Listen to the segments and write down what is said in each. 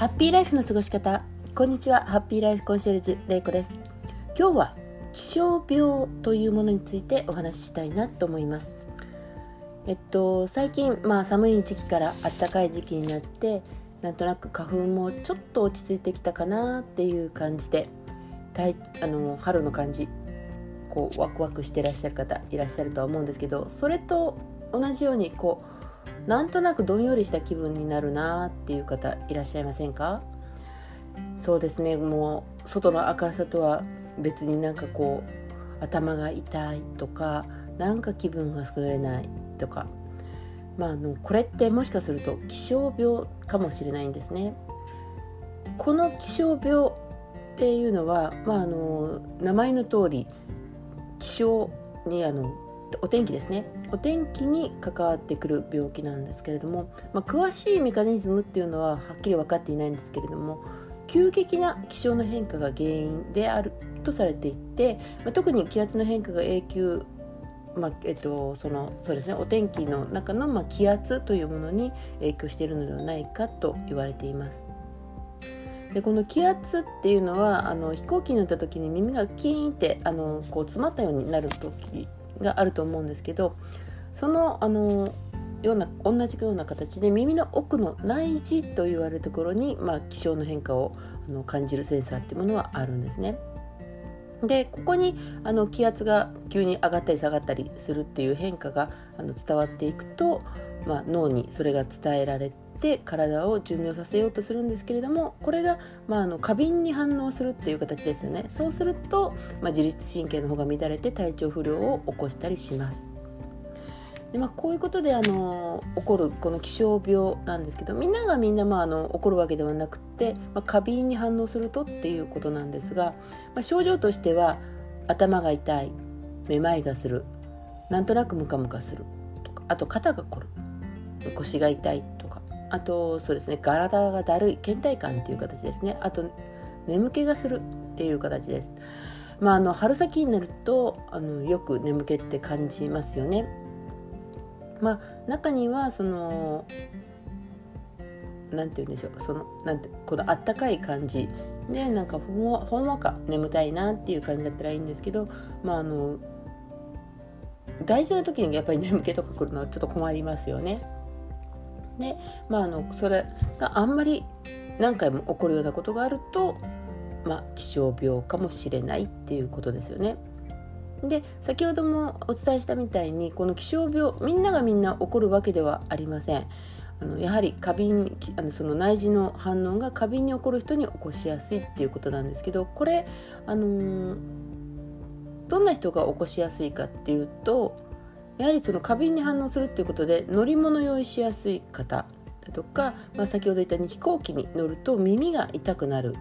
ハッピーライフの過ごし方。こんにちは。ハッピーライフコンシェルジュれいこです。今日は気象病というものについてお話ししたいなと思います。えっと最近まあ寒い時期から暖かい時期になってなんとなく花粉もちょっと落ち着いてきたかなっていう感じであの春の感じこうワクワクしてらっしゃる方いらっしゃるとは思うんですけどそれと同じようにこうなんとなくどんよりした気分になるなっていう方いらっしゃいませんか？そうですね。もう外の明るさとは別になんかこう頭が痛いとかなんか気分が優れないとか。まあ、あのこれってもしかすると気象病かもしれないんですね。この気象病っていうのは、まあ、あの名前の通り気象にあのお天気ですねお天気に関わってくる病気なんですけれども、まあ、詳しいメカニズムっていうのははっきり分かっていないんですけれども急激な気象の変化が原因であるとされていて、まあ、特に気圧の変化が永久まあえっと、そのそうですねお天気の中の、まあ、気圧というものに影響しているのではないかと言われています。でこの気圧っていうのはあの飛行機に乗った時に耳がキーンってあのこう詰まったようになる時があると思うんですけどそのあのような同じような形で耳の奥の内耳と言われるところに、まあ、気象の変化をあの感じるセンサーっていうものはあるんですね。でここにあの気圧が急に上がったり下がったりするっていう変化があの伝わっていくと、まあ、脳にそれが伝えられて体を順応させようとするんですけれどもこれが、まあ、あの過敏に反応するっていう形ですよねそうすると、まあ、自律神経の方が乱れて体調不良を起こしたりします。でまあ、こういうことであの起こるこの気象病なんですけどみんながみんな、まあ、あの起こるわけではなくて、まあ、過敏に反応するとっていうことなんですが、まあ、症状としては頭が痛いめまいがするなんとなくムカムカするとかあと肩が凝る腰が痛いあとそうですね体がだるい倦怠感っていう形ですねあと眠気がするっていう形です。まあ、あの春先になるとあのよく眠気って感じますよね。まあ、中にはそのなんて言うんでしょうそのなんてこのあったかい感じでなんかほんわほんわか眠たいなっていう感じだったらいいんですけど、まあ、あの大事な時にやっぱり眠気とか来るのはちょっと困りますよね。で、まあ、あのそれがあんまり何回も起こるようなことがあると、まあ、気象病かもしれないっていうことですよね。で先ほどもお伝えしたみたいにこの気象病みんながみんな起こるわけではありません。あのやはり過敏あのその内耳の反応が過敏に起こる人に起こしやすいっていうことなんですけどこれ、あのー、どんな人が起こしやすいかっていうとやはりその過敏に反応するっていうことで乗り物酔いしやすい方だとか、まあ、先ほど言ったように飛行機に乗ると耳が痛くなる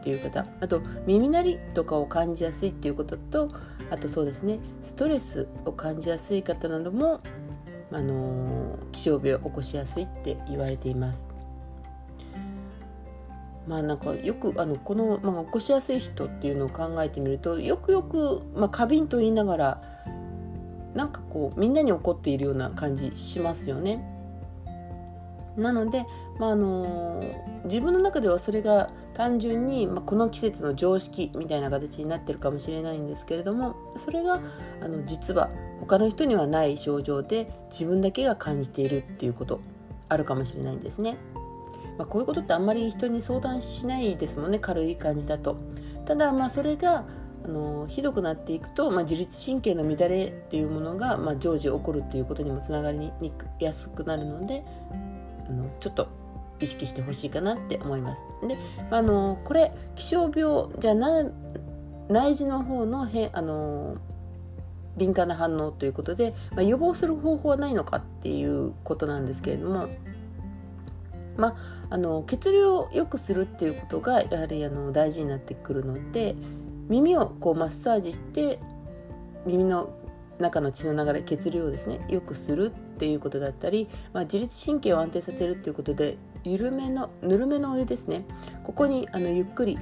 っていう方あと耳鳴りとかを感じやすいっていうこととあとそうですねストレスを感じやすい方なども、あのー、気象病を起こしやすいって言われています。まあなんかよくあのこの、まあ、起こしやすい人っていうのを考えてみるとよくよく、まあ、過敏と言いながらなんかこうみんなに怒っているような感じしますよね。なので、まああの自分の中ではそれが単純に、まあ、この季節の常識みたいな形になってるかもしれないんですけれどもそれがあの実は他の人にはない症状で自分だけが感じているっていうことあるかもしれないんですね。まあ、こういうことってあんまり人に相談しないですもんね軽い感じだと。ただまあそれがあのひどくなっていくと、まあ、自律神経の乱れっていうものが、まあ、常時起こるっていうことにもつながりにやすくなるのであのちょっと意識してほしいかなって思います。で、あ、のこれ気象病じゃな内耳の方のへあの敏感な反応ということで、まあ、予防する方法はないのかっていうことなんですけれども、まあ、あの血流を良くするっていうことがやはりあの大事になってくるので、耳をこうマッサージして耳の中の血の流れ血流をですねよくするっていうことだったり、まあ、自律神経を安定させるっていうことで緩めのぬるめのお湯ですね。ここにあのゆっくり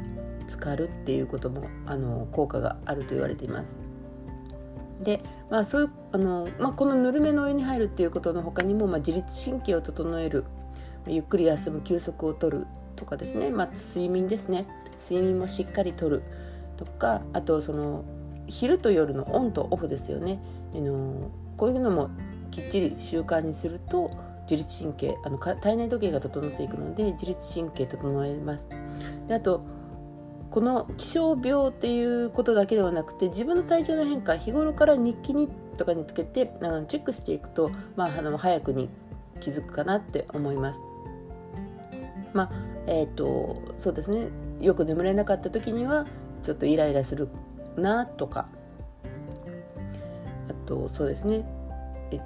浸かるっていうこともあの効果があると言われています。で、まあそういうあのまあ、このぬるめのお湯に入るっていうことの他にも、まあ、自律神経を整えるゆっくり休む休息をとるとかですね、まあ、睡眠ですね。睡眠もしっかりとる。とかあとその昼と夜のオンとオフですよね、あのこういうのもきっちり習慣にすると自律神経あの体内時計が整っていくので自律神経整えます。であとこの気象病っていうことだけではなくて自分の体調の変化日頃から日記にとかにつけてあのチェックしていくと、まあ、あの早くに気づくかなって思います。まあえーと、そうですね。よく眠れなかった時にはちょっとイライラするなとか。あとそうですね。え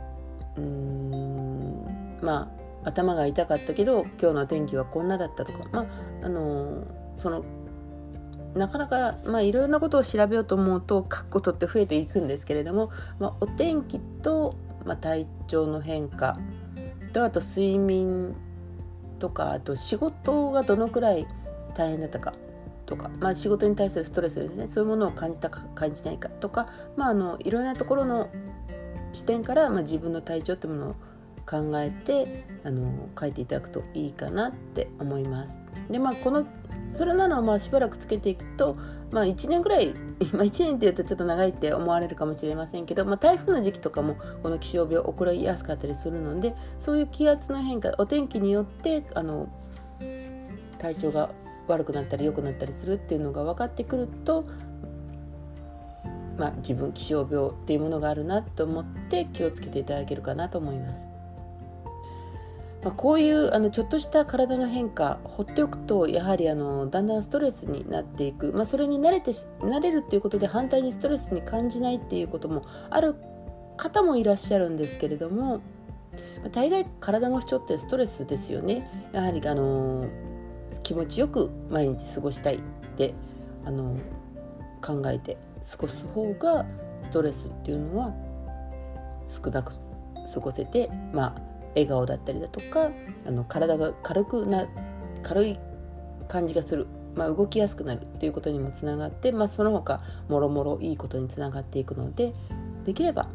うんまあ頭が痛かったけど今日の天気はこんなだったとか。まああのそのなかなかまあいろいろなことを調べようと思うと書くことって増えていくんですけれども、まあ、お天気と、まあ、体調の変化。とあと睡眠とかあと仕事がどのくらい大変だったか。とか、まあ、仕事に対するストレスですねそういうものを感じたか感じないかとか、まあ、あのいろんなところの視点から、まあ、自分の体調ってものを考えてあの書いていただくといいかなって思います。でまあこのそれなのをまあしばらくつけていくと、まあ、1年ぐらい、まあ、1年っていうとちょっと長いって思われるかもしれませんけど、まあ、台風の時期とかもこの気象病起こりやすかったりするのでそういう気圧の変化お天気によってあの体調が悪くなったり良くなったりするっていうのが分かってくると、まあ、自分気象病っていうものがあるなと思って気をつけていただけるかなと思います。まあ、こういうあのちょっとした体の変化放っておくとやはりあのだんだんストレスになっていく、まあ、それに慣れて慣れるっていうことで反対にストレスに感じないっていうこともある方もいらっしゃるんですけれども大概体の不調ってストレスですよねやはりあの気持ちよく毎日過ごしたいってあの考えて過ごす方がストレスっていうのは少なく過ごせてまあ笑顔だったりだとかあの体が軽くな軽い感じがする、まあ、動きやすくなるということにもつながって、まあ、その他もろもろいいことにつながっていくのでできれば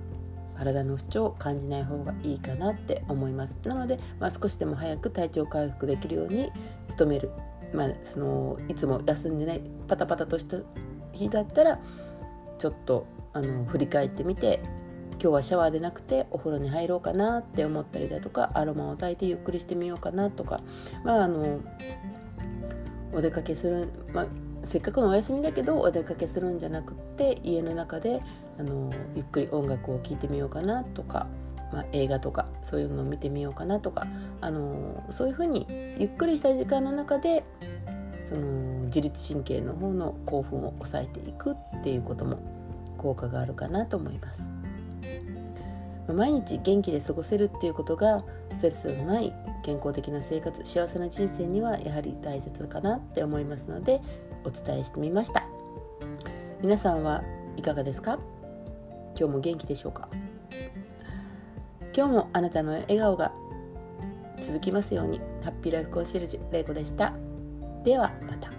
体の不調を感じない方がいいかなって思います。なので、まあ、少しでも早く体調回復できるように努める、まあ、そのいつも休んでないパタパタとした日だったらちょっとあの振り返ってみて今日はシャワーでなくてお風呂に入ろうかなって思ったりだとかアロマを焚いてゆっくりしてみようかなとかまああのお出かけする、まあ、せっかくのお休みだけどお出かけするんじゃなくって家の中であのゆっくり音楽を聴いてみようかなとか、まあ、映画とかそういうのを見てみようかなとかあのそういうふうにゆっくりした時間の中でその自律神経の方の興奮を抑えていくっていうことも効果があるかなと思います。毎日元気で過ごせるっていうことがストレスのない健康的な生活幸せな人生にはやはり大切かなって思いますのでお伝えしてみました。皆さんはいかがですか？今日も元気でしょうか？今日もあなたの笑顔が続きますように。ハッピーライフコンシェルジュ玲子でした。ではまた。